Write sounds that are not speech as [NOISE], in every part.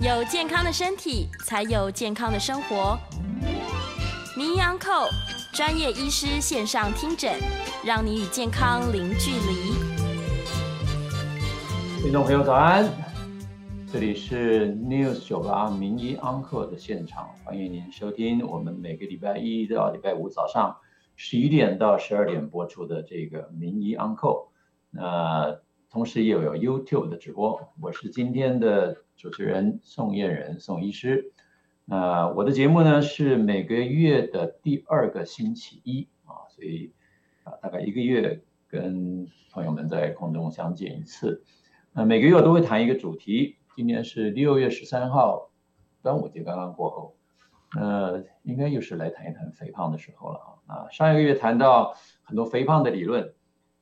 有健康的身体，才有健康的生活。名医安扣专业医师线上听诊，让你与健康零距离。听众朋友早安，这里是 News 九八名医安扣的现场，欢迎您收听我们每个礼拜一到礼拜五早上十一点到十二点播出的这个名医安扣。那同时也有 YouTube 的直播，我是今天的主持人宋燕仁宋医师。那我的节目呢是每个月的第二个星期一啊，所以啊大概一个月跟朋友们在空中相见一次。那每个月我都会谈一个主题，今年是六月十三号，端午节刚刚过后，那应该又是来谈一谈肥胖的时候了啊。啊，上一个月谈到很多肥胖的理论。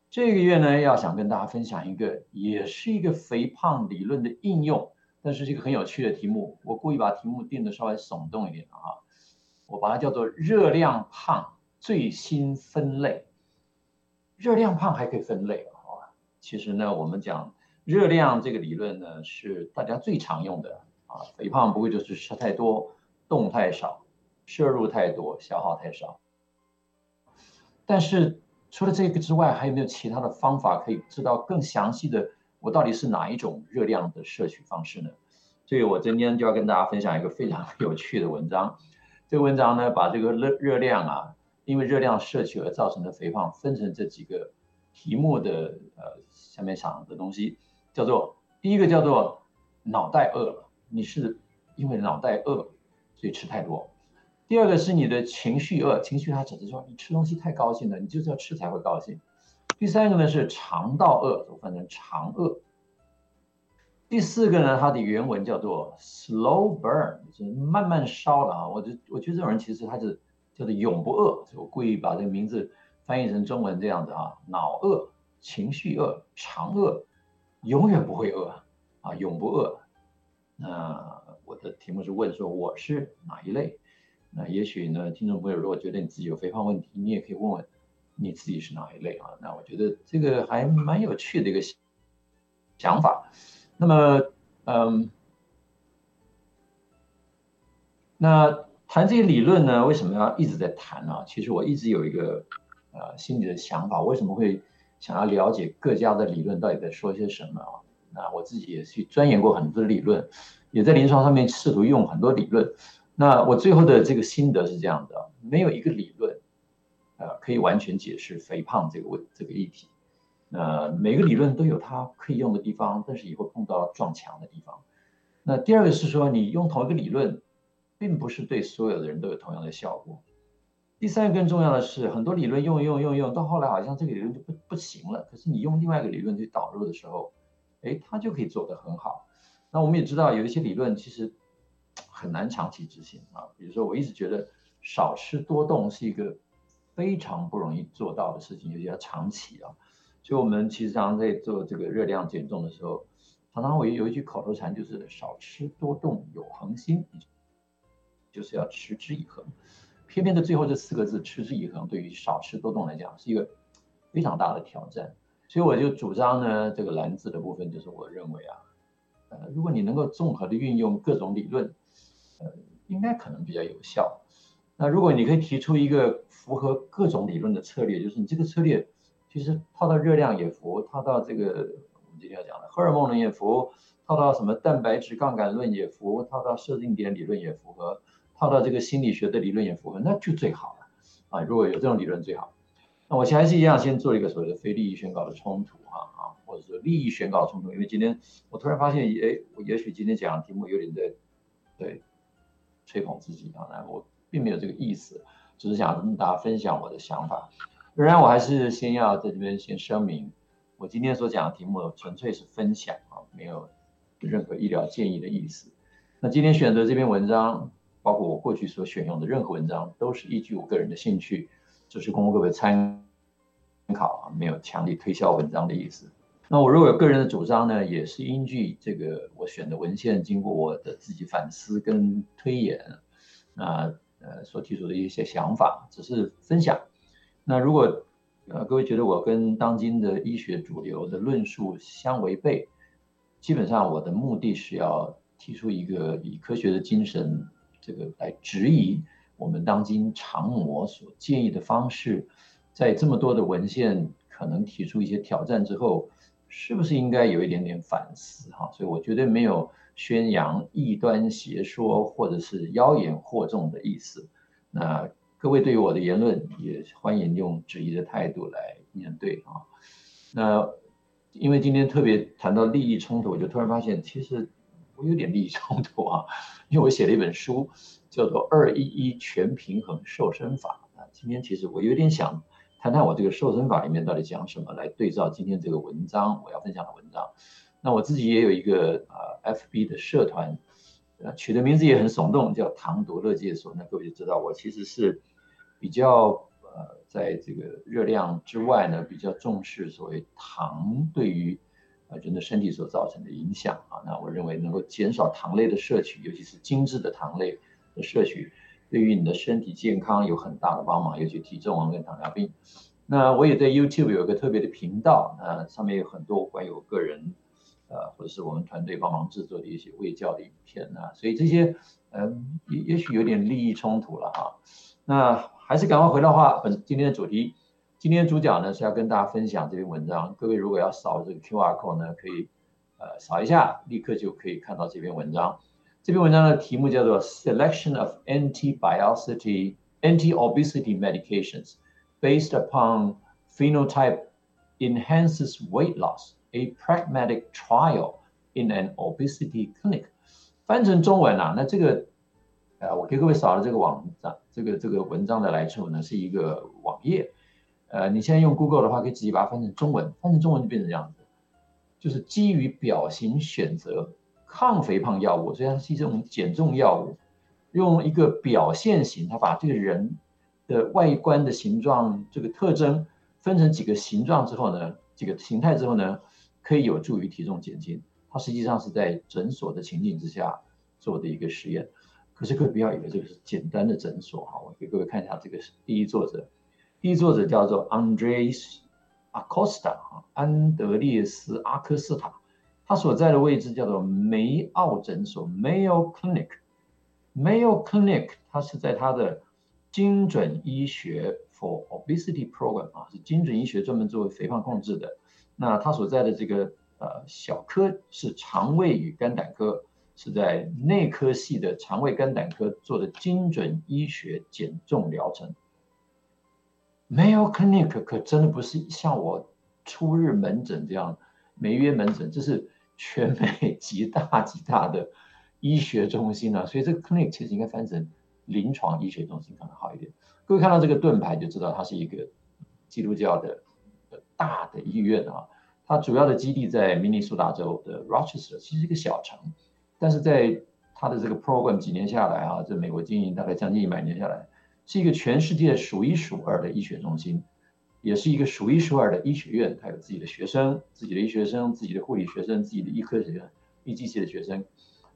这个月呢，要想跟大家分享一个，也是一个肥胖理论的应用，但是这个很有趣的题目，我故意把题目定的稍微耸动一点啊，我把它叫做热量胖最新分类。热量胖还可以分类啊，其实呢，我们讲热量这个理论呢，是大家最常用的啊，肥胖不会就是吃太多，动太少，摄入太多，消耗太少，但是。除了这个之外，还有没有其他的方法可以知道更详细的我到底是哪一种热量的摄取方式呢？所以我今天就要跟大家分享一个非常有趣的文章。这个文章呢，把这个热热量啊，因为热量摄取而造成的肥胖，分成这几个题目的呃下面讲的东西，叫做第一个叫做脑袋饿了，你是因为脑袋饿，所以吃太多。第二个是你的情绪饿，情绪它只是说你吃东西太高兴了，你就是要吃才会高兴。第三个呢是肠道饿，我翻成肠饿。第四个呢，它的原文叫做 slow burn，就是慢慢烧的啊。我觉我觉得这种人其实他是叫做永不饿，所以我故意把这个名字翻译成中文这样子啊，脑饿、情绪饿、肠饿，永远不会饿啊，永不饿。那我的题目是问说我是哪一类？那也许呢，听众朋友如果觉得你自己有肥胖问题，你也可以问问你自己是哪一类啊？那我觉得这个还蛮有趣的一个想法。那么，嗯，那谈这些理论呢，为什么要一直在谈呢？其实我一直有一个呃心里的想法，为什么会想要了解各家的理论到底在说些什么啊？那我自己也去钻研过很多理论，也在临床上面试图用很多理论。那我最后的这个心得是这样的，没有一个理论，呃，可以完全解释肥胖这个问这个议题。那每个理论都有它可以用的地方，但是也会碰到撞墙的地方。那第二个是说，你用同一个理论，并不是对所有的人都有同样的效果。第三个更重要的是，很多理论用用用用，到后来好像这个理论就不不行了。可是你用另外一个理论去导入的时候，哎，它就可以做得很好。那我们也知道有一些理论其实。很难长期执行啊，比如说我一直觉得少吃多动是一个非常不容易做到的事情，尤其要长期啊。所以我们其实常常在做这个热量减重的时候，常常会有一句口头禅，就是少吃多动有恒心，就是要持之以恒。偏偏这最后这四个字“持之以恒”对于少吃多动来讲是一个非常大的挑战。所以我就主张呢，这个蓝字的部分就是我认为啊，呃，如果你能够综合的运用各种理论。呃，应该可能比较有效。那如果你可以提出一个符合各种理论的策略，就是你这个策略其实套到热量也符，套到这个我们今天要讲的荷尔蒙论也符，套到什么蛋白质杠杆论也符，套到设定点理论也符合，套到这个心理学的理论也符合，那就最好了啊！如果有这种理论最好。那我还是一样先做一个所谓的非利益宣告的冲突啊啊，或者说利益宣告冲突，因为今天我突然发现，哎，我也许今天讲的题目有点在对。吹捧自己啊，那我并没有这个意思，只是想跟大家分享我的想法。当然，我还是先要在这边先声明，我今天所讲的题目纯粹是分享啊，没有任何医疗建议的意思。那今天选择这篇文章，包括我过去所选用的任何文章，都是依据我个人的兴趣，就是供各位参考啊，没有强力推销文章的意思。那我如果有个人的主张呢，也是依据这个我选的文献，经过我的自己反思跟推演，那呃所提出的一些想法，只是分享。那如果呃各位觉得我跟当今的医学主流的论述相违背，基本上我的目的是要提出一个以科学的精神这个来质疑我们当今常模所建议的方式，在这么多的文献可能提出一些挑战之后，是不是应该有一点点反思哈？所以我绝对没有宣扬异端邪说或者是妖言惑众的意思。那各位对于我的言论也欢迎用质疑的态度来面对啊。那因为今天特别谈到利益冲突，我就突然发现其实我有点利益冲突啊，因为我写了一本书叫做《二一一全平衡瘦身法》啊。今天其实我有点想。谈谈我这个瘦身法里面到底讲什么，来对照今天这个文章我要分享的文章。那我自己也有一个呃 FB 的社团，呃取的名字也很耸动，叫糖读乐界所。那各位就知道我其实是比较呃在这个热量之外呢，比较重视所谓糖对于呃人的身体所造成的影响啊。那我认为能够减少糖类的摄取，尤其是精致的糖类的摄取。对于你的身体健康有很大的帮忙，尤其体重啊跟糖尿病。那我也在 YouTube 有一个特别的频道，那上面有很多关于我个人，呃，或者是我们团队帮忙制作的一些卫教的影片啊。所以这些，嗯，也也许有点利益冲突了哈。那还是赶快回到话本今天的主题。今天主角呢是要跟大家分享这篇文章。各位如果要扫这个 QR code 呢，可以呃扫一下，立刻就可以看到这篇文章。这篇文章的题目叫做 Selection of Anti-Obesity Anti-Obesity Medications Based upon Phenotype Enhances Weight Loss: A Pragmatic Trial in an Obesity Clinic。翻成中文啊，那这个呃，我给各位扫了这个网站，这个这个文章的来处呢是一个网页。呃，你现在用 Google 的话，可以直接把它翻成中文，翻成中文就变成这样子，就是基于表型选择。抗肥胖药物，所以它是一种减重药物，用一个表现型，它把这个人的外观的形状这个特征分成几个形状之后呢，几个形态之后呢，可以有助于体重减轻。它实际上是在诊所的情境之下做的一个实验。可是各位不要以为这个是简单的诊所哈，我给各位看一下这个是第一作者，第一作者叫做 Andres Acosta 哈，安德烈斯阿科斯塔。他所在的位置叫做梅奥诊所 （Mayo Clinic）。Mayo Clinic，它是在它的精准医学 for obesity program 啊，是精准医学专门作为肥胖控制的。那他所在的这个呃小科是肠胃与肝胆科，是在内科系的肠胃肝胆科做的精准医学减重疗程。Mayo Clinic 可真的不是像我初日门诊这样没约门诊，这是。全美 [LAUGHS] 极大极大的医学中心呢、啊，所以这个 clinic 其实应该翻成临床医学中心可能好一点。各位看到这个盾牌就知道它是一个基督教的大的医院啊，它主要的基地在明尼苏达州的 Rochester，其实是一个小城，但是在它的这个 program 几年下来啊，在美国经营大概将近一百年下来，是一个全世界数一数二的医学中心。也是一个数一数二的医学院，它有自己的学生、自己的医学生、自己的护理学生、自己的医科学生、医机械的学生，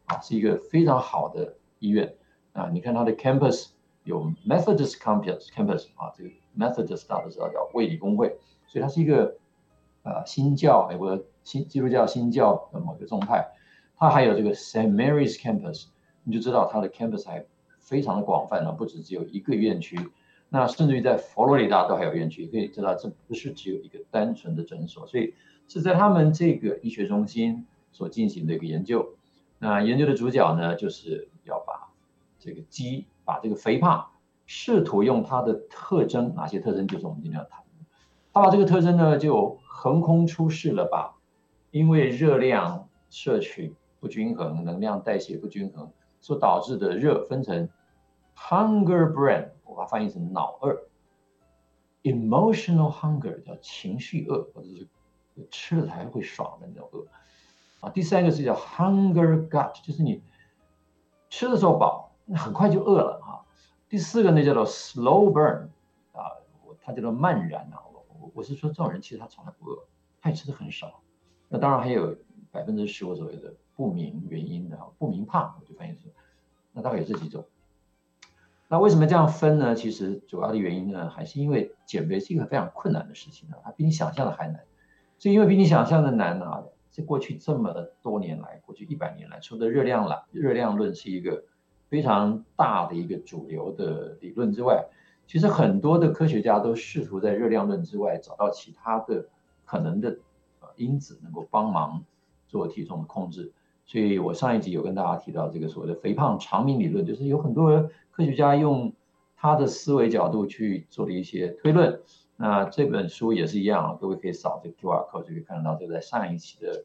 啊，是一个非常好的医院啊。你看它的 campus 有 Methodist campus campus 啊，这个 Methodist 大家都知道叫卫理公会，所以它是一个呃新教美国新基督教新教的某个宗派。它还有这个 St. Mary's campus，你就知道它的 campus 还非常的广泛呢，不止只有一个院区。那甚至于在佛罗里达都还有院区，可以知道这不是只有一个单纯的诊所，所以是在他们这个医学中心所进行的一个研究。那研究的主角呢，就是要把这个鸡，把这个肥胖，试图用它的特征，哪些特征就是我们今天要谈的。他把这个特征呢，就横空出世了吧，因为热量摄取不均衡，能量代谢不均衡所导致的热分成 hunger brain。我把它翻译成脑饿，emotional hunger 叫情绪饿，或者是吃了才会爽的那种饿啊。第三个是叫 hunger gut，就是你吃的时候饱，很快就饿了啊。第四个呢叫做 slow burn 啊，它叫做慢燃啊。我我是说这种人其实他从来不饿，他也吃的很少。那当然还有百分之十五左右的不明原因的不明胖，我就翻译成，那大概有这几种。那为什么这样分呢？其实主要的原因呢，还是因为减肥是一个非常困难的事情啊，它比你想象的还难。所以因为比你想象的难啊，这过去这么多年来，过去一百年来，除了热量了，热量论是一个非常大的一个主流的理论之外，其实很多的科学家都试图在热量论之外找到其他的可能的呃因子，能够帮忙做体重的控制。所以我上一集有跟大家提到这个所谓的肥胖长命理论，就是有很多科学家用他的思维角度去做了一些推论。那这本书也是一样，各位可以扫这个 QR code 就可以看得到，这个在上一期的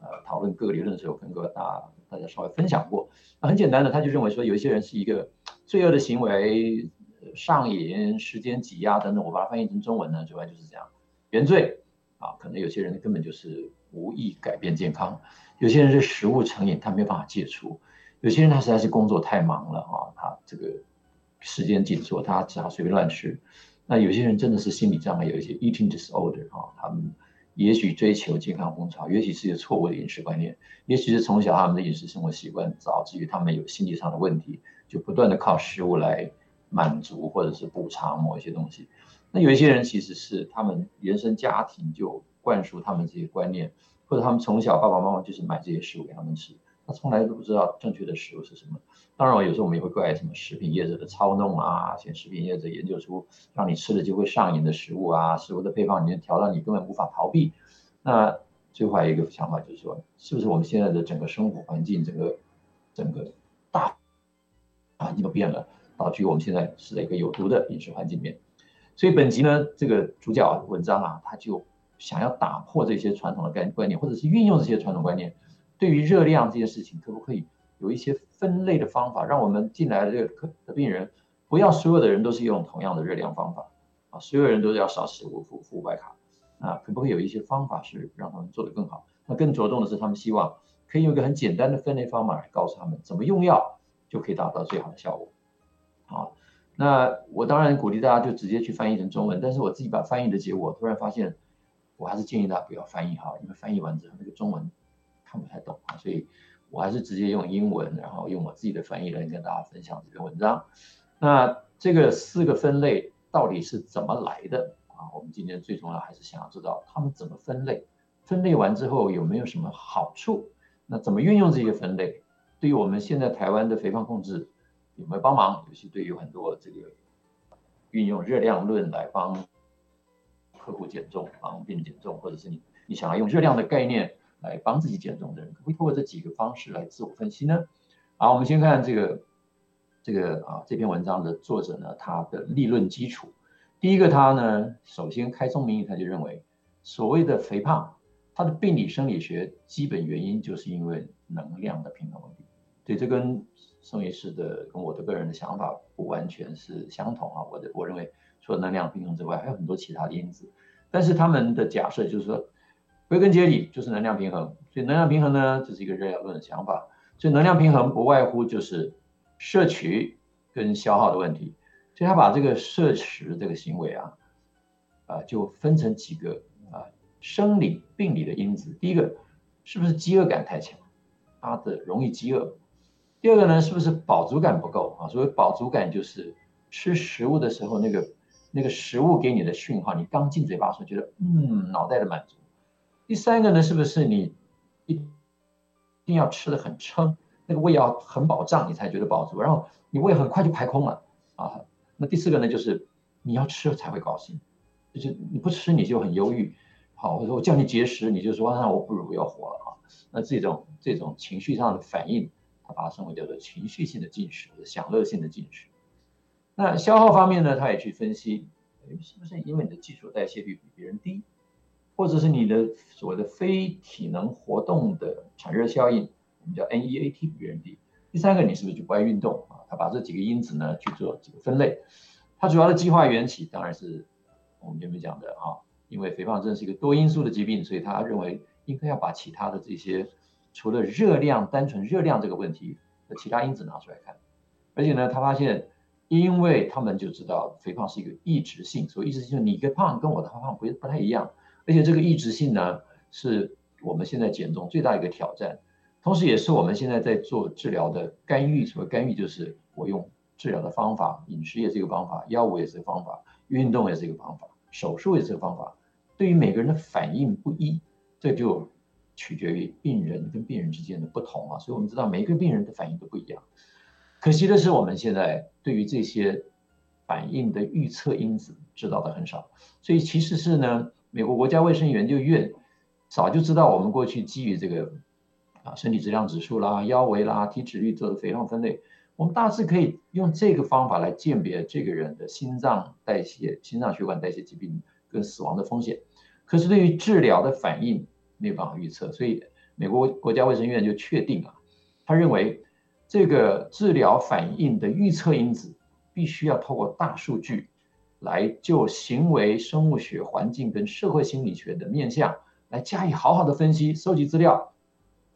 呃讨论各个理论的时候，跟各位大大家稍微分享过。那很简单的，他就认为说，有一些人是一个罪恶的行为，上瘾、时间挤压等等，我把它翻译成中文呢，主要就是这样，原罪啊，可能有些人根本就是。无意改变健康，有些人是食物成瘾，他没有办法戒除；有些人他实在是工作太忙了啊，他这个时间紧缩，他只好随便乱吃。那有些人真的是心理障碍，有一些 eating disorder 啊，他们也许追求健康风潮，也许是一个错误的饮食观念，也许是从小他们的饮食生活习惯导致于他们有心理上的问题，就不断的靠食物来满足或者是补偿某一些东西。那有一些人其实是他们原生家庭就。灌输他们这些观念，或者他们从小爸爸妈妈就是买这些食物给他们吃，他从来都不知道正确的食物是什么。当然，有时候我们也会怪什么食品业者的操弄啊，像食品业者研究出让你吃了就会上瘾的食物啊，食物的配方里面调到你根本无法逃避。那最后还有一个想法就是说，是不是我们现在的整个生活环境，整个整个大环境都变了，导致我们现在是在一个有毒的饮食环境里面。所以本集呢，这个主角文章啊，他就。想要打破这些传统的概观念，或者是运用这些传统观念，对于热量这件事情，可不可以有一些分类的方法，让我们进来的这个的病人，不要所有的人都是用同样的热量方法啊，所有人都是要少食物、负负五百卡啊，可不可以有一些方法是让他们做得更好？那更着重的是，他们希望可以用一个很简单的分类方法来告诉他们怎么用药就可以达到最好的效果。好，那我当然鼓励大家就直接去翻译成中文，但是我自己把翻译的结果，突然发现。我还是建议大家不要翻译哈，因为翻译完之后那个中文看不太懂啊，所以我还是直接用英文，然后用我自己的翻译来跟大家分享这篇文章。那这个四个分类到底是怎么来的啊？我们今天最重要还是想要知道他们怎么分类，分类完之后有没有什么好处？那怎么运用这些分类？对于我们现在台湾的肥胖控制有没有帮忙？尤其对于很多这个运用热量论来帮。客户减重，帮病减重，或者是你你想要用热量的概念来帮自己减重的人，可不可以通过这几个方式来自我分析呢？好，我们先看这个这个啊这篇文章的作者呢，他的立论基础。第一个，他呢首先开宗明义，他就认为所谓的肥胖，它的病理生理学基本原因就是因为能量的平衡问题。对，这跟宋医师的跟我的个人的想法不完全是相同啊。我的我认为。除了能量平衡之外，还有很多其他的因子。但是他们的假设就是说，归根结底就是能量平衡。所以能量平衡呢，这是一个热量论的想法。所以能量平衡不外乎就是摄取跟消耗的问题。所以他把这个摄食这个行为啊，啊，就分成几个啊生理病理的因子。第一个是不是饥饿感太强，他的容易饥饿。第二个呢，是不是饱足感不够啊？所谓饱足感就是吃食物的时候那个。那个食物给你的讯号，你刚进嘴巴的时候觉得嗯，脑袋的满足。第三个呢，是不是你一定要吃得很撑，那个胃要很饱胀，你才觉得饱足，然后你胃很快就排空了啊？那第四个呢，就是你要吃才会高兴，就是你不吃你就很忧郁。好，我说我叫你节食，你就说那我不如不要活了啊。那这种这种情绪上的反应，他把它称为叫做情绪性的进食，或者享乐性的进食。那消耗方面呢，他也去分析，是不是因为你的基础代谢率比别人低，或者是你的所谓的非体能活动的产热效应，我们叫 NEAT 比别人低。第三个，你是不是就不爱运动啊？他把这几个因子呢去做几个分类。它主要的计划缘起当然是我们前面讲的啊，因为肥胖症是一个多因素的疾病，所以他认为应该要把其他的这些除了热量单纯热量这个问题的其他因子拿出来看，而且呢，他发现。因为他们就知道肥胖是一个异质性，所以异质性就是你的胖跟我的胖不不太一样，而且这个抑制性呢，是我们现在减重最大一个挑战，同时也是我们现在在做治疗的干预。所谓干预就是我用治疗的方法，饮食也是一个方法，药物也是一个方法，运动也是一个方法，手术也是一个方法，对于每个人的反应不一，这就取决于病人跟病人之间的不同啊。所以我们知道每个病人的反应都不一样。可惜的是，我们现在对于这些反应的预测因子知道的很少。所以其实是呢，美国国家卫生研究院早就知道我们过去基于这个啊身体质量指数啦、腰围啦、体脂率做的肥胖分类。我们大致可以用这个方法来鉴别这个人的心脏代谢、心脏血管代谢疾病跟死亡的风险。可是对于治疗的反应没有办法预测，所以美国国家卫生院就确定啊，他认为这个治疗反应的预测因子必须要透过大数据来就行为、生物学、环境跟社会心理学的面向来加以好好的分析、收集资料，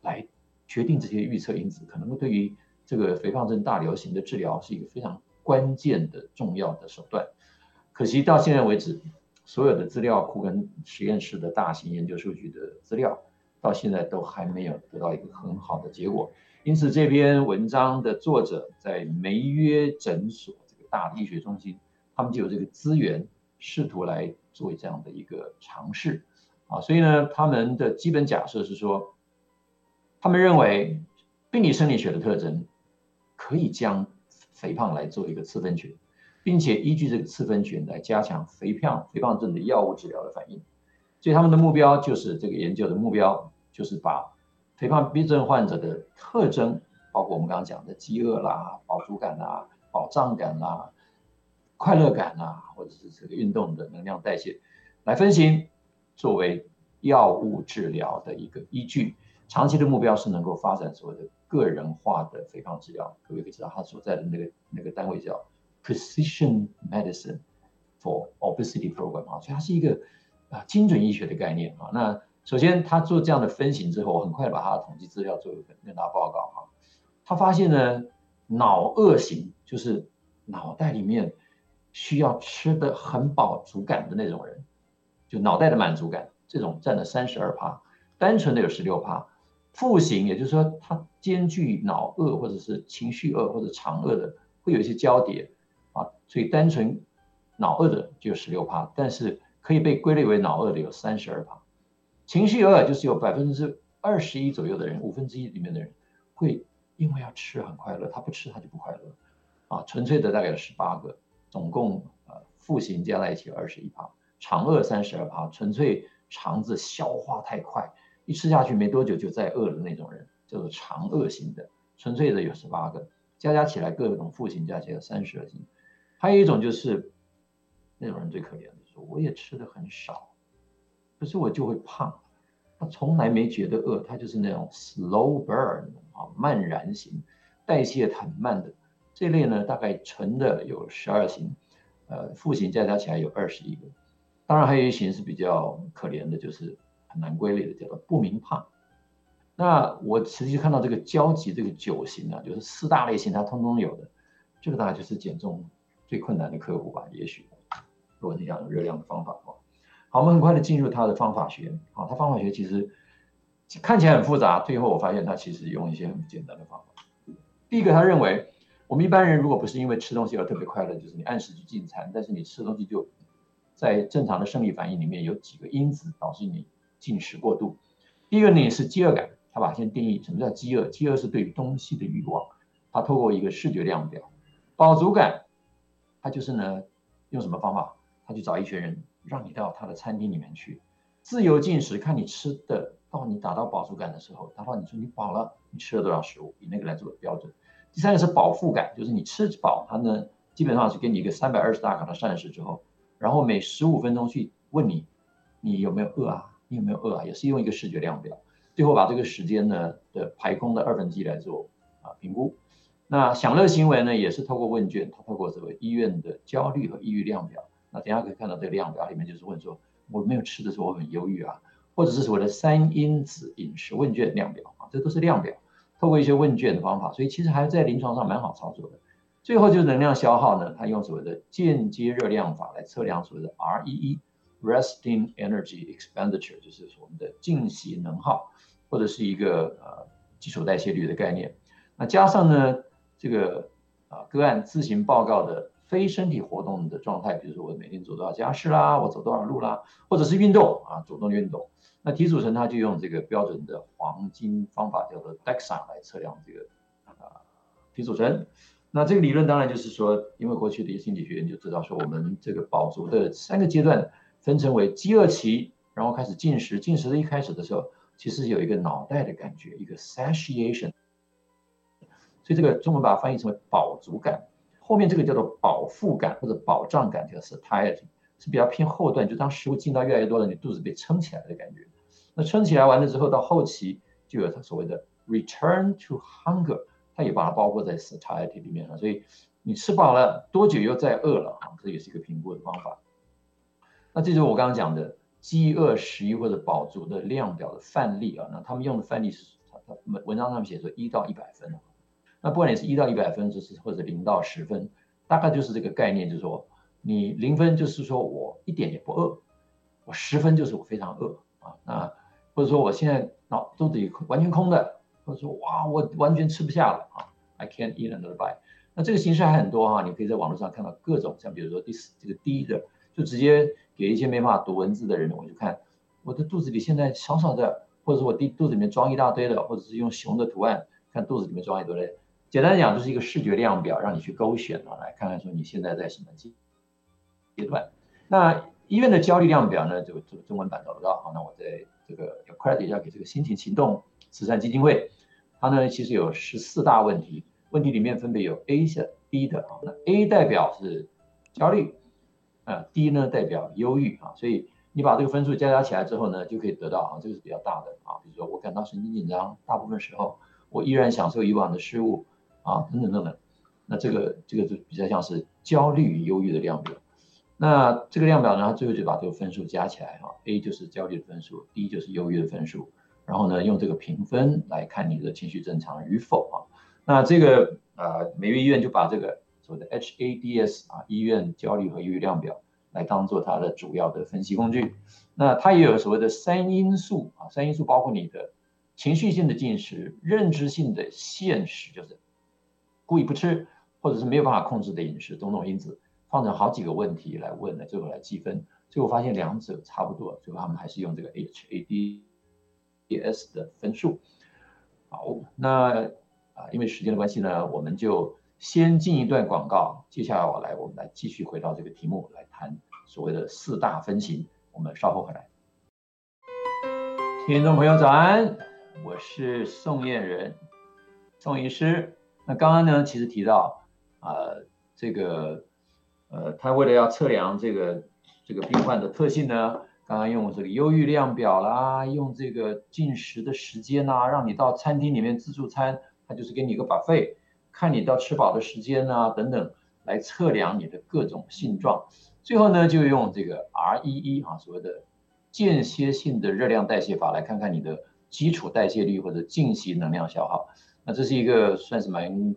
来决定这些预测因子可能会对于。这个肥胖症大流行的治疗是一个非常关键的重要的手段，可惜到现在为止，所有的资料库跟实验室的大型研究数据的资料，到现在都还没有得到一个很好的结果。因此，这篇文章的作者在梅约诊所这个大的医学中心，他们就有这个资源，试图来做这样的一个尝试啊。所以呢，他们的基本假设是说，他们认为病理生理学的特征。可以将肥胖来做一个次分群，并且依据这个次分群来加强肥胖肥胖症的药物治疗的反应。所以他们的目标就是这个研究的目标就是把肥胖病症患者的特征，包括我们刚刚讲的饥饿啦、饱足感啦、饱胀感啦、快乐感啊，或者是这个运动的能量代谢，来分析作为药物治疗的一个依据。长期的目标是能够发展所谓的。个人化的肥胖治疗，各位可以知道他所在的那个那个单位叫 Precision Medicine for Obesity Program 啊，所以它是一个啊精准医学的概念啊。那首先他做这样的分型之后，我很快把他的统计资料做一个跟大家报告哈。他发现呢，脑恶型就是脑袋里面需要吃得很饱足感的那种人，就脑袋的满足感这种占了三十二趴，单纯的有十六趴。腹型，也就是说，它兼具脑饿或者是情绪饿或者肠饿的，会有一些交叠啊，所以单纯脑饿的就有十六趴，但是可以被归类为脑饿的有三十二趴。情绪饿就是有百分之二十一左右的人，五分之一里面的人会因为要吃很快乐，他不吃他就不快乐啊。纯粹的大概有十八个，总共呃腹型加在一起二十一趴，肠饿三十二趴，纯粹肠子消化太快。一吃下去没多久就再饿的那种人，叫做肠饿型的，纯粹的有十八个，加加起来各种腹型加起来有三十二型。还有一种就是那种人最可怜的，说我也吃的很少，可是我就会胖。他从来没觉得饿，他就是那种 slow burn 啊，慢燃型，代谢很慢的这类呢，大概纯的有十二型，呃，腹型加加起来有二十一个。当然还有一型是比较可怜的，就是。很难归类的，叫做不明胖。那我实际看到这个交集这个九型啊，就是四大类型，它通通有的。这个大概就是减重最困难的客户吧？也许，如果你想用热量的方法的话。好，我们很快的进入他的方法学。好，他方法学其实看起来很复杂，最后我发现他其实用一些很简单的方法。第一个，他认为我们一般人如果不是因为吃东西而特别快乐，就是你按时去进餐，但是你吃东西就在正常的生理反应里面有几个因子导致你。进食过度，第一个呢是饥饿感，他把先定义什么叫饥饿？饥饿是对东西的欲望，他透过一个视觉量表。饱足感，他就是呢用什么方法？他去找一群人，让你到他的餐厅里面去，自由进食，看你吃的到你达到饱足感的时候，他说你说你饱了，你吃了多少食物，以那个来做标准。第三个是饱腹感，就是你吃饱，它呢基本上是给你一个三百二十大卡的膳食之后，然后每十五分钟去问你，你有没有饿啊？你有没有饿啊？也是用一个视觉量表，最后把这个时间呢的排空的二分之一来做啊评估。那享乐行为呢，也是透过问卷，它透过这个医院的焦虑和抑郁量表。那等下可以看到这个量表里面就是问说，我没有吃的时候我很忧郁啊，或者是所谓的三因子饮食问卷量表啊，这都是量表，透过一些问卷的方法，所以其实还在临床上蛮好操作的。最后就是能量消耗呢，它用所谓的间接热量法来测量所谓的 REE。Resting Energy Expenditure 就是我们的静息能耗，或者是一个呃基础代谢率的概念。那加上呢这个啊、个案自行报告的非身体活动的状态，比如说我每天走多少家事啦，我走多少路啦，或者是运动啊主动运动，那体组成它就用这个标准的黄金方法，叫做 DEXA 来测量这个啊体组成。那这个理论当然就是说，因为过去的一些心理学研究知道说，我们这个饱足的三个阶段分成为饥饿期，然后开始进食。进食的一开始的时候，其实有一个脑袋的感觉，一个 satiation。所以这个中文把它翻译成为饱足感。后面这个叫做饱腹感或者饱胀感，叫 satiety，是比较偏后段，就当食物进到越来越多了，你肚子被撑起来的感觉。那撑起来完了之后，到后期就有它所谓的 return to hunger。它也把它包括在 satiety 里面了，所以你吃饱了多久又再饿了啊？这也是一个评估的方法。那这就是我刚刚讲的饥饿、食欲或者饱足的量表的范例啊。那他们用的范例是，文文章上面写说一到一百分。那不管你是一到一百分，就是或者零到十分，大概就是这个概念，就是说你零分就是说我一点也不饿，我十分就是我非常饿啊。那或者说我现在脑肚子里完全空的。或者说哇，我完全吃不下了啊！I can't eat another bite。那这个形式还很多哈，你可以在网络上看到各种，像比如说第四这个第一的，就直接给一些没办法读文字的人，我就看我的肚子里现在少少的，或者是我的肚子里面装一大堆的，或者是用熊的图案看肚子里面装一堆的。简单讲就是一个视觉量表，让你去勾选啊，来看看说你现在在什么阶阶段。那医院的焦虑量表呢，就这个中文版找不到。好，那我在这个要 credit 要给这个心情行动慈善基金会。它呢，其实有十四大问题，问题里面分别有 A 的、B 的啊。那 A 代表是焦虑，啊，D 呢代表忧郁啊。所以你把这个分数加加起来之后呢，就可以得到啊，这个是比较大的啊。比如说我感到神经紧张，大部分时候我依然享受以往的事物啊，等等等等。那这个这个就比较像是焦虑与忧郁的量表。那这个量表呢，最后就把这个分数加起来哈，A 就是焦虑的分数，D 就是忧郁的分数。然后呢，用这个评分来看你的情绪正常与否啊。那这个呃，每月医院就把这个所谓的 HADS 啊，医院焦虑和忧郁量表来当做它的主要的分析工具。那它也有所谓的三因素啊，三因素包括你的情绪性的进食、认知性的限食，就是故意不吃或者是没有办法控制的饮食，种种因子放成好几个问题来问的，最后来计分。最后发现两者差不多，最后他们还是用这个 HAD。S 的分数，好，那啊，因为时间的关系呢，我们就先进一段广告，接下来我来，我们来继续回到这个题目来谈所谓的四大分型，我们稍后回来。听众朋友早安，我是宋彦仁，宋医师。那刚刚呢，其实提到啊、这个呃，他为了要测量这个这个病患的特性呢。刚刚用这个忧郁量表啦，用这个进食的时间呐、让你到餐厅里面自助餐，他就是给你一个把费看你到吃饱的时间呐、啊，等等，来测量你的各种性状。最后呢，就用这个 REE 啊，所谓的间歇性的热量代谢法，来看看你的基础代谢率或者静息能量消耗。那这是一个算是蛮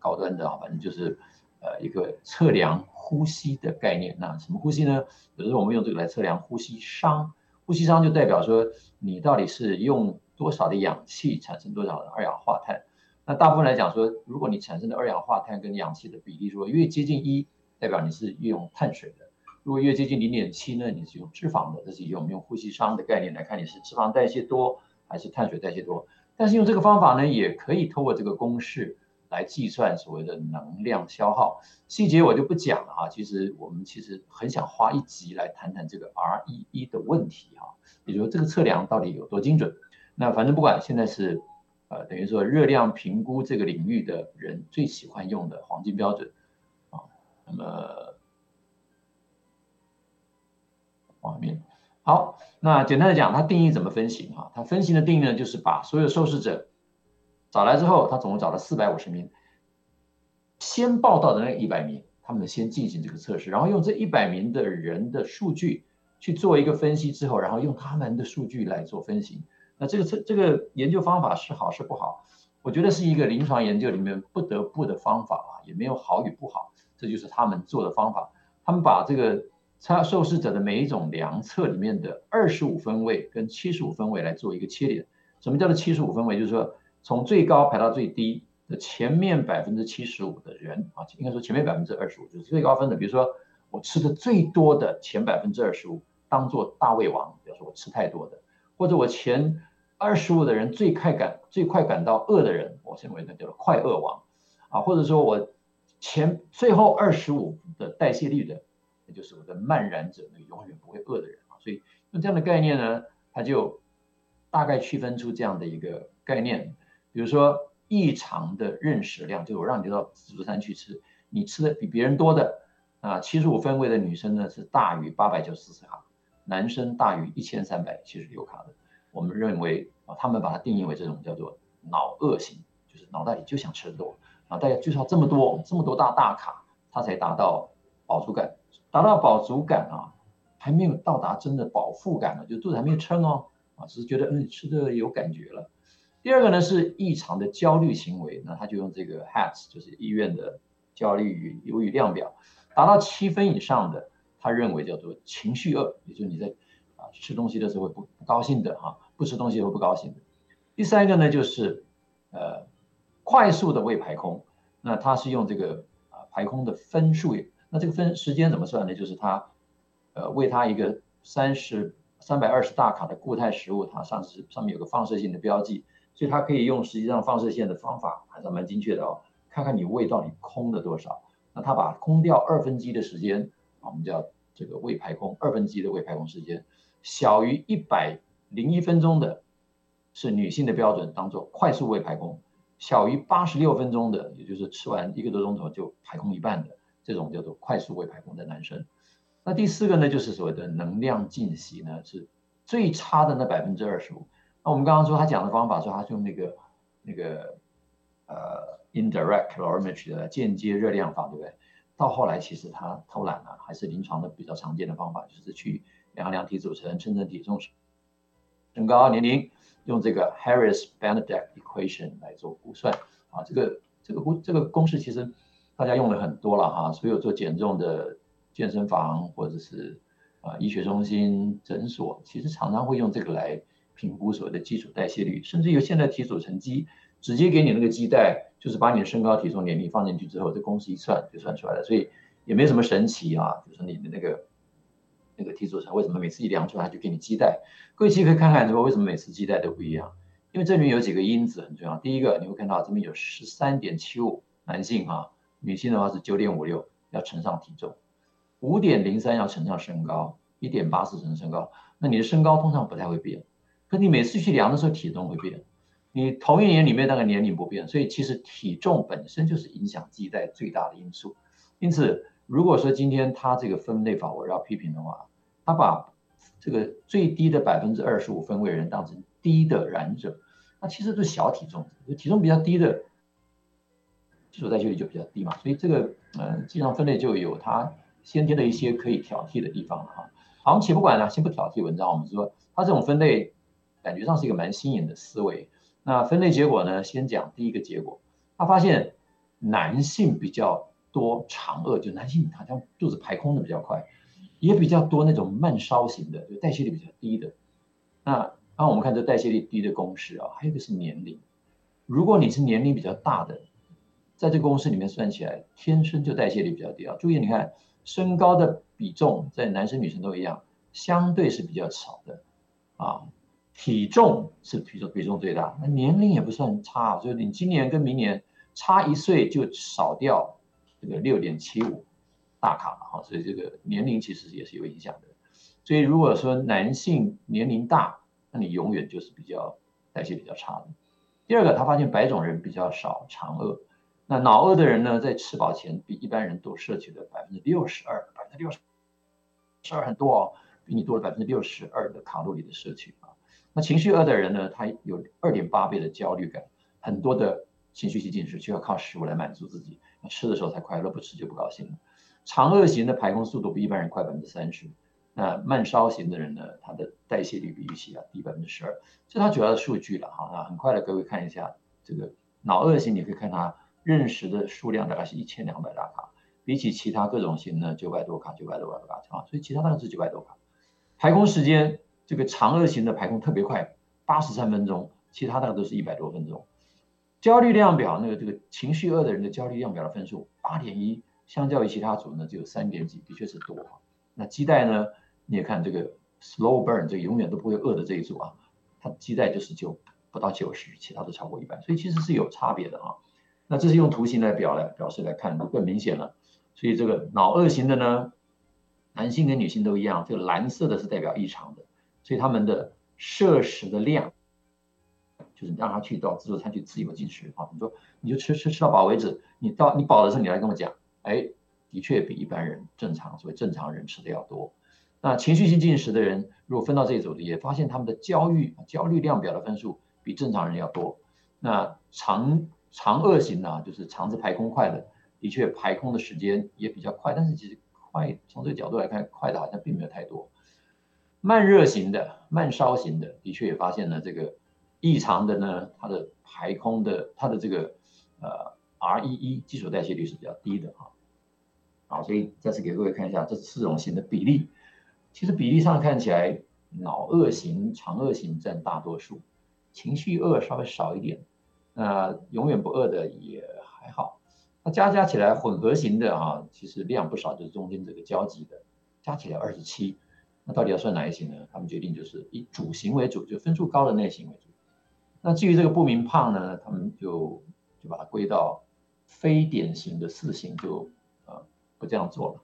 高端的啊，反正就是呃一个测量。呼吸的概念，那什么呼吸呢？有的时候我们用这个来测量呼吸商，呼吸商就代表说你到底是用多少的氧气产生多少的二氧化碳。那大部分来讲说，如果你产生的二氧化碳跟氧气的比例说越接近一，代表你是用碳水的；如果越接近零点七呢，你是用脂肪的。这是用我们用呼吸商的概念来看你是脂肪代谢多还是碳水代谢多。但是用这个方法呢，也可以透过这个公式。来计算所谓的能量消耗，细节我就不讲了啊。其实我们其实很想花一集来谈谈这个 REE 的问题啊，也就是说这个测量到底有多精准。那反正不管现在是呃等于说热量评估这个领域的人最喜欢用的黄金标准啊。那么画面好，那简单的讲，它定义怎么分型啊？它分型的定义呢，就是把所有受试者。找来之后，他总共找了四百五十名，先报到的那一百名，他们先进行这个测试，然后用这一百名的人的数据去做一个分析之后，然后用他们的数据来做分析。那这个测这个研究方法是好是不好？我觉得是一个临床研究里面不得不的方法啊，也没有好与不好，这就是他们做的方法。他们把这个测受试者的每一种量测里面的二十五分位跟七十五分位来做一个切点。什么叫做七十五分位？就是说。从最高排到最低的前面百分之七十五的人啊，应该说前面百分之二十五就是最高分的。比如说我吃的最多的前百分之二十五，当做大胃王，比如说我吃太多的，或者我前二十五的人最快感最快感到饿的人，我称为那叫做快饿王啊，或者说我前最后二十五的代谢率的，那就是我的慢燃者，那个永远不会饿的人啊。所以用这样的概念呢，它就大概区分出这样的一个概念，比如说异常的认食量，就我让你到自助餐去吃，你吃的比别人多的啊，七十五分位的女生呢是大于八百九十四卡，男生大于一千三百七十六卡的。我们认为啊，他们把它定义为这种叫做脑饿型，就是脑袋里就想吃的多啊，大家就是要这么多这么多大大卡，他才达到饱足感，达到饱足感啊，还没有到达真的饱腹感呢，就肚子还没有撑哦啊，只是觉得嗯吃的有感觉了。第二个呢是异常的焦虑行为，那他就用这个 HATS，就是医院的焦虑与忧郁量表，达到七分以上的，他认为叫做情绪饿，也就是你在。啊，吃东西的时候会不不高兴的哈，不吃东西会不高兴的。第三个呢，就是呃快速的胃排空，那它是用这个啊排空的分数，那这个分时间怎么算呢？就是它呃喂它一个三十三百二十大卡的固态食物，它上是上面有个放射性的标记，所以它可以用实际上放射线的方法还是蛮精确的哦，看看你胃到底空了多少。那它把空掉二分之一的时间，我们叫这个胃排空二分之一的胃排空时间。小于一百零一分钟的，是女性的标准，当做快速胃排空；小于八十六分钟的，也就是吃完一个多钟头就排空一半的，这种叫做快速胃排空的男生。那第四个呢，就是所谓的能量进息呢，是最差的那百分之二十五。那我们刚刚说他讲的方法，说他用那个那个呃 indirect calorimetry 的间接热量法，对不对？到后来其实他偷懒了，还是临床的比较常见的方法，就是去。量量体组成，称称体重，身高、年龄，用这个 Harris-Benedek equation 来做估算啊，这个这个估这个公式其实大家用了很多了哈，所有做减重的健身房或者是啊医学中心诊所，其实常常会用这个来评估所谓的基础代谢率，甚至有现在体组成机直接给你那个基带，就是把你的身高、体重、年龄放进去之后，这公式一算就算出来了，所以也没什么神奇啊，就是你的那个。那个体组成为什么每次一量出来就给你基带？各位其实可以看看说为什么每次基带都不一样？因为这里面有几个因子很重要。第一个你会看到这边有十三点七五男性哈，女性的话是九点五六，要乘上体重，五点零三要乘上身高，一点八四乘身高。那你的身高通常不太会变，可你每次去量的时候体重会变。你同一年里面那个年龄不变，所以其实体重本身就是影响基带最大的因素。因此，如果说今天他这个分类法我要批评的话，他把这个最低的百分之二十五分位人当成低的燃者，那其实都是小体重，体重比较低的基础代谢率就比较低嘛，所以这个嗯，经常分类就有它先天的一些可以挑剔的地方了哈。好，我们且不管了，先不挑剔文章，我们说它这种分类感觉上是一个蛮新颖的思维。那分类结果呢，先讲第一个结果，他发现男性比较多长饿，就男性好像肚子排空的比较快。也比较多那种慢烧型的，就代谢率比较低的。那那我们看这代谢率低的公式啊，还有一个是年龄。如果你是年龄比较大的，在这个公式里面算起来，天生就代谢率比较低啊。注意，你看身高的比重在男生女生都一样，相对是比较少的啊。体重是体重比重最大，那年龄也不算差，就是你今年跟明年差一岁就少掉这个六点七五。大卡了哈，所以这个年龄其实也是有影响的。所以如果说男性年龄大，那你永远就是比较代谢比较差的。第二个，他发现白种人比较少常饿，那脑饿的人呢，在吃饱前比一般人多摄取了百分之六十二，百分之六十二很多哦，比你多了百分之六十二的卡路里的摄取啊。那情绪饿的人呢，他有二点八倍的焦虑感，很多的情绪性进食需要靠食物来满足自己，吃的时候才快乐，不吃就不高兴了。肠饿型的排空速度比一般人快百分之三十，那慢烧型的人呢，他的代谢率比预期要低百分之十二，这他主要的数据了哈。那很快的，各位看一下这个脑饿型，你可以看它认识的数量大概是一千两百大卡，比起其他各种型呢，九百多卡，九百多卡啊，所以其他大概是九百多卡。排空时间，这个常饿型的排空特别快，八十三分钟，其他大概都是一百多分钟。焦虑量表，那个这个情绪饿的人的焦虑量表的分数八点一。相较于其他组呢，只有三点几，的确是多。那基带呢，你也看这个 slow burn，这永远都不会饿的这一组啊，它基带就是就不到九十，其他都超过一百，所以其实是有差别的啊。那这是用图形来表来表示来看就，更明显了。所以这个脑二型的呢，男性跟女性都一样，这个蓝色的是代表异常的，所以他们的摄食的量，就是让他去到自助餐去自由进食啊，你说你就吃吃吃到饱为止，你到你饱的时候你来跟我讲，哎，的确比一般人正常，所以正常人吃的要多。那情绪性进食的人，如果分到这一组的，也发现他们的焦虑焦虑量表的分数比正常人要多。那肠肠饿型呢，就是肠子排空快的，的确排空的时间也比较快，但是其实快从这个角度来看，快的好像并没有太多。慢热型的、慢烧型的，的确也发现了这个异常的呢，它的排空的它的这个呃 REE 基础代谢率是比较低的啊。好，所以再次给各位看一下这四种型的比例。其实比例上看起来，脑饿型、肠饿型占大多数，情绪饿稍微少一点。那永远不饿的也还好。那加加起来，混合型的啊，其实量不少，就是中间这个交集的，加起来二十七。那到底要算哪一型呢？他们决定就是以主型为主，就分数高的那型为主。那至于这个不明胖呢，他们就就把它归到非典型的四型，就呃不这样做了。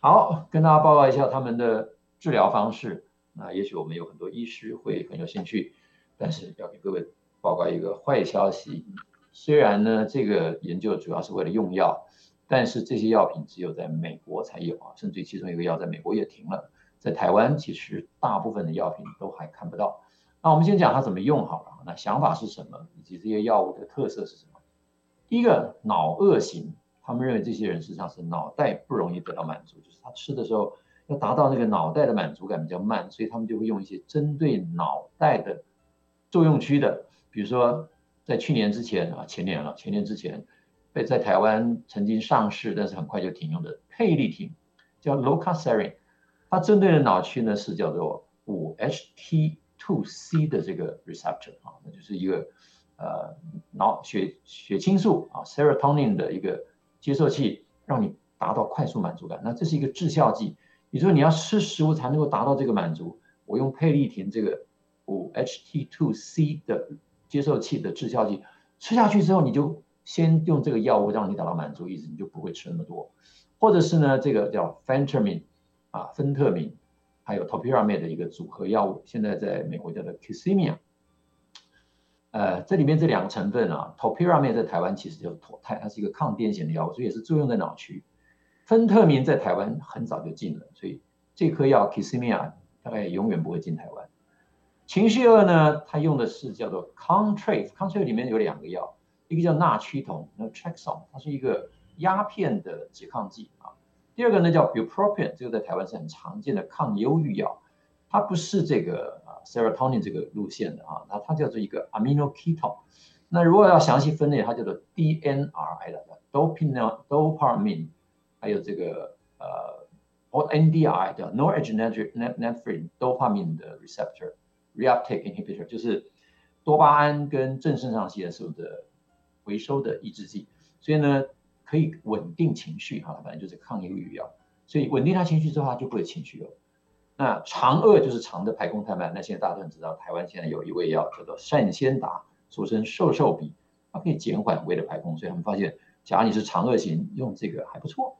好，跟大家报告一下他们的。治疗方式，那也许我们有很多医师会很有兴趣，但是要给各位报告一个坏消息。虽然呢，这个研究主要是为了用药，但是这些药品只有在美国才有啊，甚至其中一个药在美国也停了，在台湾其实大部分的药品都还看不到。那我们先讲它怎么用好了，那想法是什么，以及这些药物的特色是什么？第一个，脑饿型，他们认为这些人实际上是脑袋不容易得到满足，就是他吃的时候。要达到那个脑袋的满足感比较慢，所以他们就会用一些针对脑袋的作用区的，比如说在去年之前啊，前年了，前年之前被在台湾曾经上市，但是很快就停用的佩利廷，叫 Locaserin，它针对的脑区呢是叫做 5-HT2C 的这个 receptor 啊，那就是一个呃脑血血清素啊 serotonin 的一个接受器，让你达到快速满足感。那这是一个致效剂。你说你要吃食物才能够达到这个满足，我用佩利廷这个五 HT2C 的接受器的致效剂吃下去之后，你就先用这个药物让你达到满足，意思你就不会吃那么多，或者是呢这个叫 phentermine 啊，芬特明，还有 topiramate 的一个组合药物，现在在美国叫做 k i s i m i a 呃，这里面这两个成分啊，topiramate 在台湾其实叫妥泰，它是一个抗癫痫的药物，所以也是作用在脑区。芬特明在台湾很早就禁了，所以这颗药 k i s i m i a 大概永远不会进台湾。情绪二呢，它用的是叫做 Contrave，Contrave 里面有两个药，一个叫纳曲酮，那 t r a x o n 它是一个鸦片的拮抗剂啊。第二个呢叫 Bupropion，这个在台湾是很常见的抗忧郁药，它不是这个啊 Serotonin 这个路线的啊，那它叫做一个 Aminoketone。那如果要详细分类，它叫做 DNRI 的 Dopamine 还有这个呃，NDI 叫 Norepinephrine Dopamine 的 receptor reuptake inhibitor，就是多巴胺跟正肾上腺素的回收的抑制剂，所以呢可以稳定情绪哈，反正就是抗忧郁药，所以稳定他情绪之后，他就不会情绪了。那肠饿就是肠的排空太慢，那现在大家都很知道，台湾现在有一味药叫做善仙达，俗称瘦瘦笔，它可以减缓胃的排空，所以他们发现，假如你是肠饿型，用这个还不错。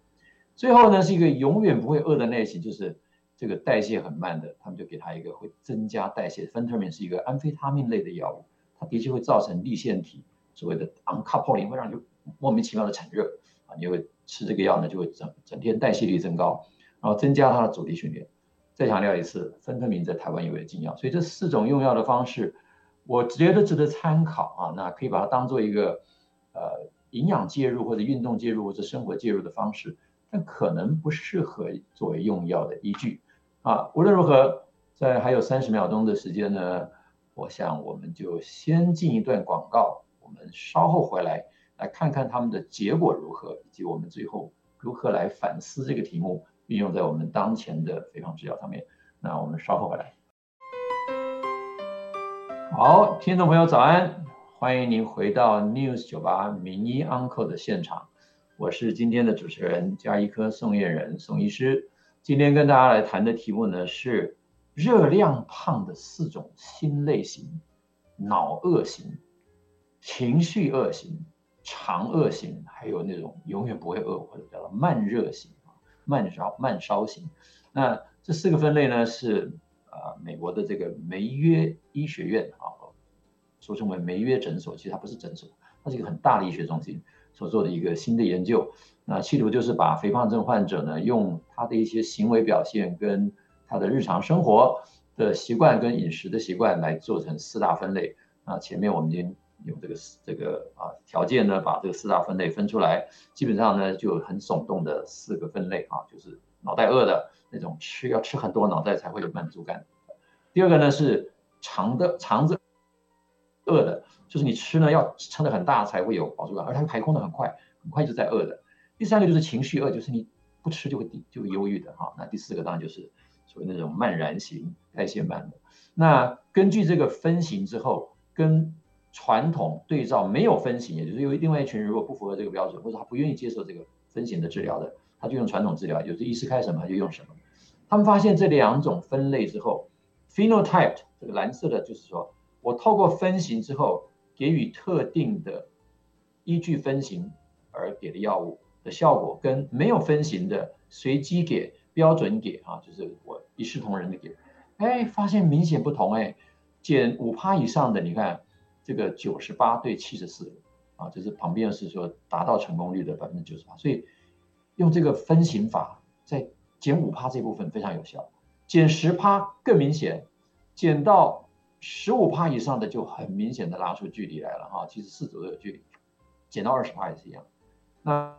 最后呢，是一个永远不会饿的类型，就是这个代谢很慢的，他们就给他一个会增加代谢。Phentermine 是一个安非他命类的药物，它的确会造成立腺体所谓的 uncouple，会让你莫名其妙的产热啊，你会吃这个药呢，就会整整天代谢率增高，然后增加它的阻力训练。再强调一次芬特明在台湾有也有禁药，所以这四种用药的方式，我觉得值得参考啊，那可以把它当做一个呃营养介入或者运动介入或者生活介入的方式。但可能不适合作为用药的依据啊。无论如何，在还有三十秒钟的时间呢，我想我们就先进一段广告，我们稍后回来来看看他们的结果如何，以及我们最后如何来反思这个题目运用在我们当前的肥胖治疗上面。那我们稍后回来。好，听众朋友早安，欢迎您回到 News 九八名医 Uncle 的现场。我是今天的主持人，加医科宋晏仁宋医师。今天跟大家来谈的题目呢是热量胖的四种新类型：脑饿型、情绪恶型、肠饿型，还有那种永远不会饿或者叫做慢热型啊，慢烧慢烧型。那这四个分类呢，是、呃、美国的这个梅约医学院啊，俗称为梅约诊所，其实它不是诊所，它是一个很大的医学中心所做的一个新的研究。那企图就是把肥胖症患者呢，用他的一些行为表现跟他的日常生活的习惯跟饮食的习惯来做成四大分类。那前面我们已经用这个这个啊条件呢，把这个四大分类分出来，基本上呢就很耸动的四个分类啊，就是脑袋饿的那种吃要吃很多脑袋才会有满足感。第二个呢是肠的肠子饿的，就是你吃呢要撑得很大才会有饱足感，而它排空的很快，很快就在饿的。第三个就是情绪饿，就是你不吃就会低就会忧郁的哈。那第四个当然就是属于那种慢燃型，代谢慢的。那根据这个分型之后，跟传统对照没有分型，也就是有另外一群人如果不符合这个标准，或者他不愿意接受这个分型的治疗的，他就用传统治疗，就是医师开什么他就用什么。他们发现这两种分类之后，phenotype 这个蓝色的就是说我透过分型之后给予特定的依据分型而给的药物。的效果跟没有分型的随机给标准给啊，就是我一视同仁的给，哎，发现明显不同哎，减五趴以上的，你看这个九十八对七十四啊，就是旁边是说达到成功率的百分之九十八，所以用这个分型法在减五趴这部分非常有效，减十趴更明显，减到十五趴以上的就很明显的拉出距离来了哈，其实四组都有距离，减到二十趴也是一样，那。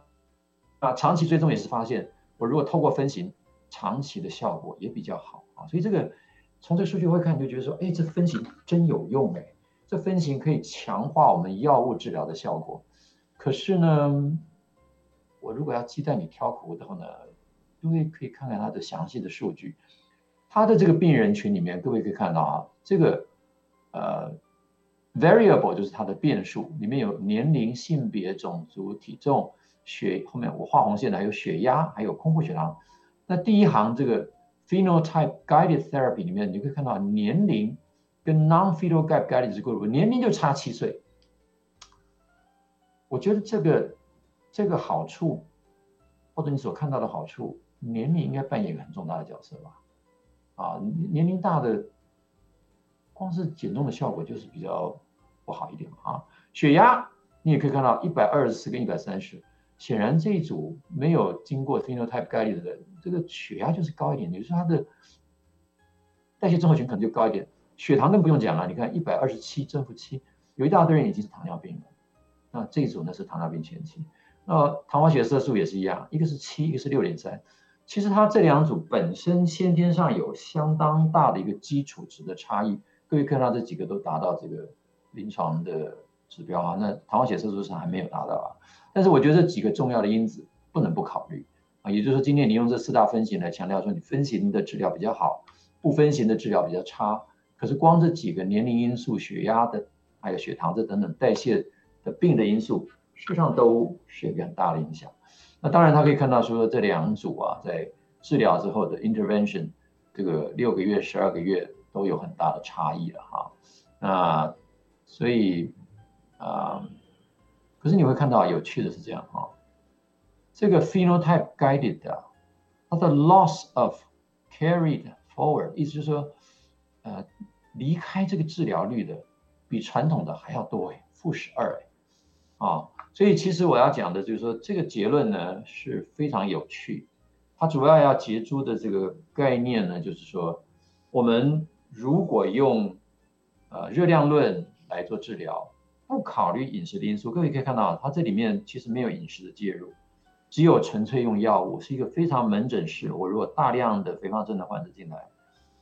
啊，长期追踪也是发现，我如果透过分型，长期的效果也比较好啊。所以这个从这个数据会看，就觉得说，哎，这分型真有用哎，这分型可以强化我们药物治疗的效果。可是呢，我如果要鸡蛋里挑骨头呢，各位可以看看它的详细的数据，它的这个病人群里面，各位可以看到啊，这个呃 variable 就是它的变数，里面有年龄、性别、种族、体重。血后面我画红线的还有血压，还有空腹血糖。那第一行这个 phenotype guided therapy 里面，你可以看到年龄跟 non-phenotype guided group 年龄就差七岁。我觉得这个这个好处，或者你所看到的好处，年龄应该扮演一个很重大的角色吧？啊，年龄大的，光是减重的效果就是比较不好一点啊。血压你也可以看到一百二十四跟一百三十。显然这一组没有经过 phenotype guided 的，这个血压就是高一点，也就是说它的代谢综合群可能就高一点。血糖更不用讲了，你看一百二十七正负七，有一大堆人已经是糖尿病了。那这一组呢是糖尿病前期。那糖化血色素也是一样，一个是七，一个是六点三。其实它这两组本身先天上有相当大的一个基础值的差异。各位看到这几个都达到这个临床的指标啊，那糖化血色素上还没有达到啊。但是我觉得这几个重要的因子不能不考虑啊，也就是说，今天你用这四大分型来强调说你分型的治疗比较好，不分型的治疗比较差。可是光这几个年龄因素、血压的，还有血糖这等等代谢的病的因素，事实上都是有一个很大的影响。那当然，他可以看到说这两组啊，在治疗之后的 intervention，这个六个月、十二个月都有很大的差异了哈。那所以啊。可是你会看到有趣的是这样哈，这个 phenotype guided 的，它的 loss of carried forward，意思就是说，呃，离开这个治疗率的比传统的还要多哎，负十二哎，啊，所以其实我要讲的就是说，这个结论呢是非常有趣，它主要要结出的这个概念呢，就是说，我们如果用呃热量论来做治疗。不考虑饮食的因素，各位可以看到，它这里面其实没有饮食的介入，只有纯粹用药物，是一个非常门诊式。我如果大量的肥胖症的患者进来，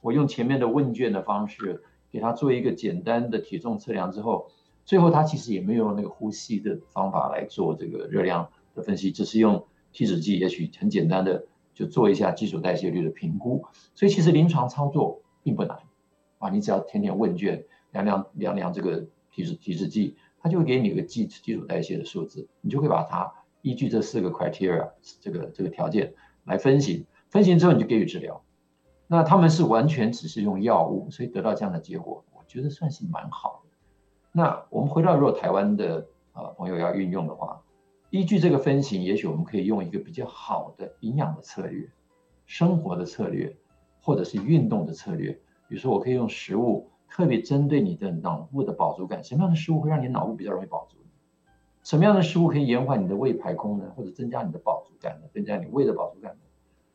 我用前面的问卷的方式给他做一个简单的体重测量之后，最后他其实也没有用那个呼吸的方法来做这个热量的分析，只是用体脂计，也许很简单的就做一下基础代谢率的评估。所以其实临床操作并不难啊，你只要填填问卷，量量量量这个。体脂体脂计，它就会给你一个基基础代谢的数字，你就会把它依据这四个 criteria 这个这个条件来分型，分型之后你就给予治疗。那他们是完全只是用药物，所以得到这样的结果，我觉得算是蛮好的。那我们回到如果台湾的呃朋友要运用的话，依据这个分型，也许我们可以用一个比较好的营养的策略、生活的策略，或者是运动的策略。比如说，我可以用食物特别针对你的脑部的饱足感，什么样的食物会让你脑部比较容易饱足？什么样的食物可以延缓你的胃排空呢？或者增加你的饱足感呢？增加你胃的饱足感呢？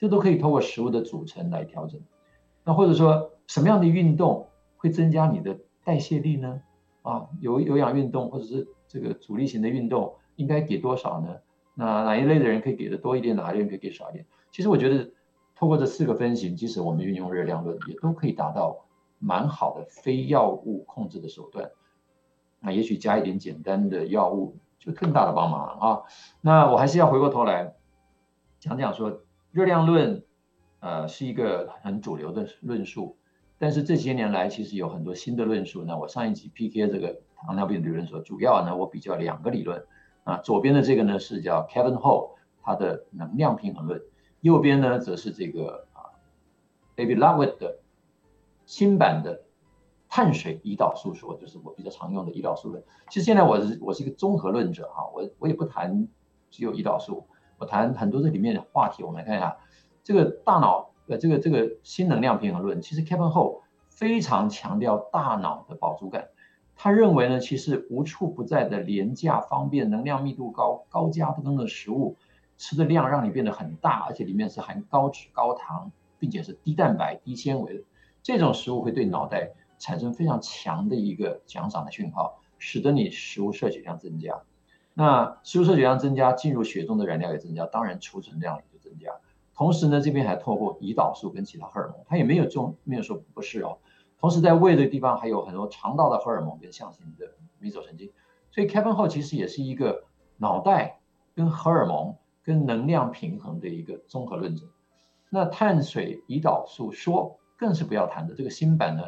这都可以通过食物的组成来调整。那或者说，什么样的运动会增加你的代谢力呢？啊，有有氧运动或者是这个阻力型的运动，应该给多少呢？那哪一类的人可以给的多一点，哪一类人可以给少一点？其实我觉得，透过这四个分型，即使我们运用热量论，也都可以达到蛮好的非药物控制的手段。那也许加一点简单的药物。就更大的帮忙了啊！那我还是要回过头来讲讲说，热量论，呃，是一个很主流的论述，但是这些年来其实有很多新的论述。那我上一集 PK 这个糖尿病理论所主要呢，我比较两个理论啊，左边的这个呢是叫 Kevin Ho 他的能量平衡论，右边呢则是这个啊 David Loveett 的新版的。碳水胰岛素说，就是我比较常用的胰岛素论。其实现在我是我是一个综合论者哈，我我也不谈只有胰岛素，我谈很多这里面的话题。我们来看一下这个大脑呃这个这个新能量平衡论。其实 Kevin Ho 非常强调大脑的饱足感，他认为呢，其实无处不在的廉价方便、能量密度高、高加工的食物，吃的量让你变得很大，而且里面是含高脂高糖，并且是低蛋白低纤维的这种食物会对脑袋。产生非常强的一个奖赏的讯号，使得你食物摄取量增加。那吸收血量增加，进入血中的燃料也增加，当然储存量也就增加。同时呢，这边还透过胰岛素跟其他荷尔蒙，它也没有中没有说不是哦。同时在胃的地方还有很多肠道的荷尔蒙跟象形的迷走神经。所以 Kevin Ho 其实也是一个脑袋跟荷尔蒙跟能量平衡的一个综合论者。那碳水胰岛素说更是不要谈的，这个新版呢。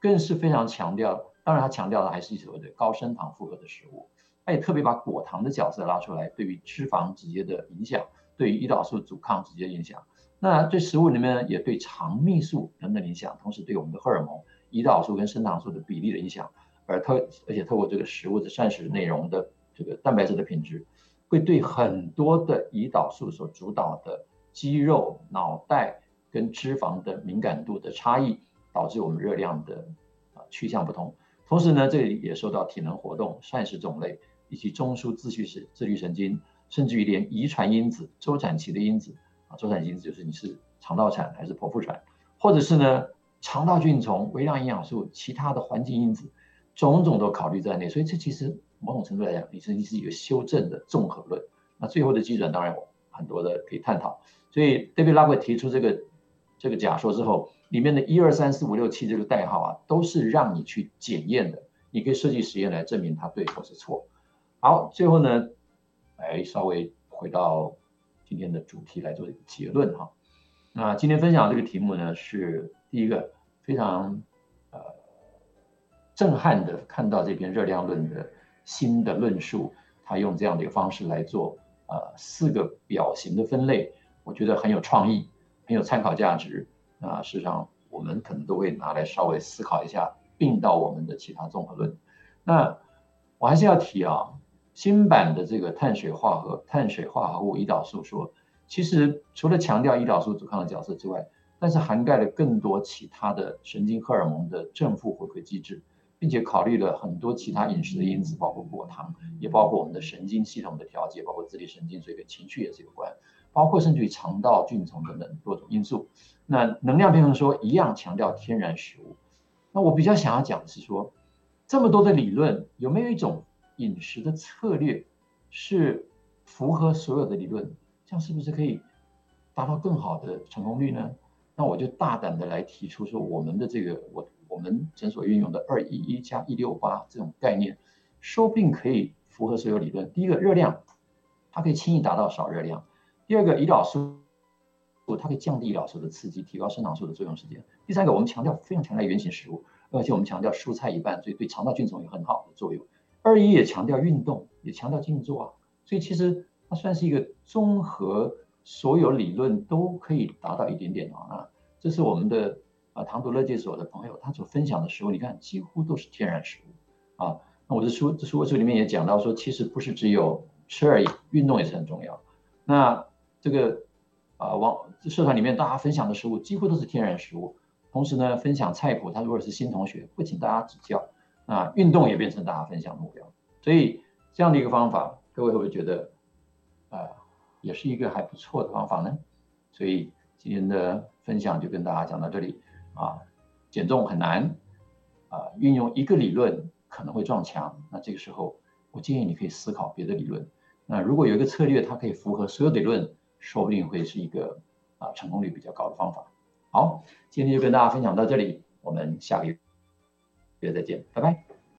更是非常强调，当然它强调的还是所谓的高升糖负荷的食物，他也特别把果糖的角色拉出来，对于脂肪直接的影响，对于胰岛素阻抗直接影响。那对食物里面，也对肠泌素等等影响，同时对我们的荷尔蒙、胰岛素跟生长素的比例的影响，而透而且透过这个食物的膳食内容的这个蛋白质的品质，会对很多的胰岛素所主导的肌肉、脑袋跟脂肪的敏感度的差异。导致我们热量的啊趋向不同，同时呢，这里也受到体能活动、膳食种类以及中枢自序神自律神经，甚至于连遗传因子、周产期的因子啊，周产期因子就是你是肠道产还是剖腹产，或者是呢肠道菌丛、微量营养素、其他的环境因子，种种都考虑在内。所以这其实某种程度来讲，你是你是一个修正的综合论。那最后的基准当然有很多的可以探讨。所以 David Loveett 提出这个这个假说之后。里面的一二三四五六七这个代号啊，都是让你去检验的。你可以设计实验来证明它对或是错。好，最后呢，来稍微回到今天的主题来做一个结论哈。那今天分享这个题目呢，是第一个非常呃震撼的，看到这篇热量论的新的论述，他用这样的一个方式来做呃四个表型的分类，我觉得很有创意，很有参考价值。那事实上，我们可能都会拿来稍微思考一下，并到我们的其他综合论。那我还是要提啊，新版的这个碳水化合碳水化合物胰岛素说，其实除了强调胰岛素阻抗的角色之外，但是涵盖了更多其他的神经荷尔蒙的正负回馈机制，并且考虑了很多其他饮食的因子，包括果糖，也包括我们的神经系统的调节，包括自律神经，所以跟情绪也是有关。包括甚至于肠道菌丛等等多种因素，那能量平衡说一样强调天然食物。那我比较想要讲的是说，这么多的理论，有没有一种饮食的策略是符合所有的理论？这样是不是可以达到更好的成功率呢？那我就大胆的来提出说，我们的这个我我们诊所运用的二一一加一六八这种概念，说不定可以符合所有理论。第一个热量，它可以轻易达到少热量。第二个胰岛素，它可以降低胰岛素的刺激，提高生长素的作用时间。第三个，我们强调非常强调原型食物，而且我们强调蔬菜一半，所以对肠道菌丛有很好的作用。二一也强调运动，也强调静坐啊，所以其实它算是一个综合所有理论都可以达到一点点的啊。这是我们的啊糖毒乐戒所的朋友他所分享的食物，你看几乎都是天然食物啊。那我的书这书我书里面也讲到说，其实不是只有吃而已，运动也是很重要。那这个啊网社团里面大家分享的食物几乎都是天然食物，同时呢分享菜谱，他如果是新同学，会请大家指教。那运动也变成大家分享目标，所以这样的一个方法，各位会不会觉得啊、也是一个还不错的方法呢？所以今天的分享就跟大家讲到这里啊，减重很难啊，运用一个理论可能会撞墙，那这个时候我建议你可以思考别的理论。那如果有一个策略它可以符合所有理论，说不定会是一个啊成功率比较高的方法。好，今天就跟大家分享到这里，我们下个月。再见，拜拜。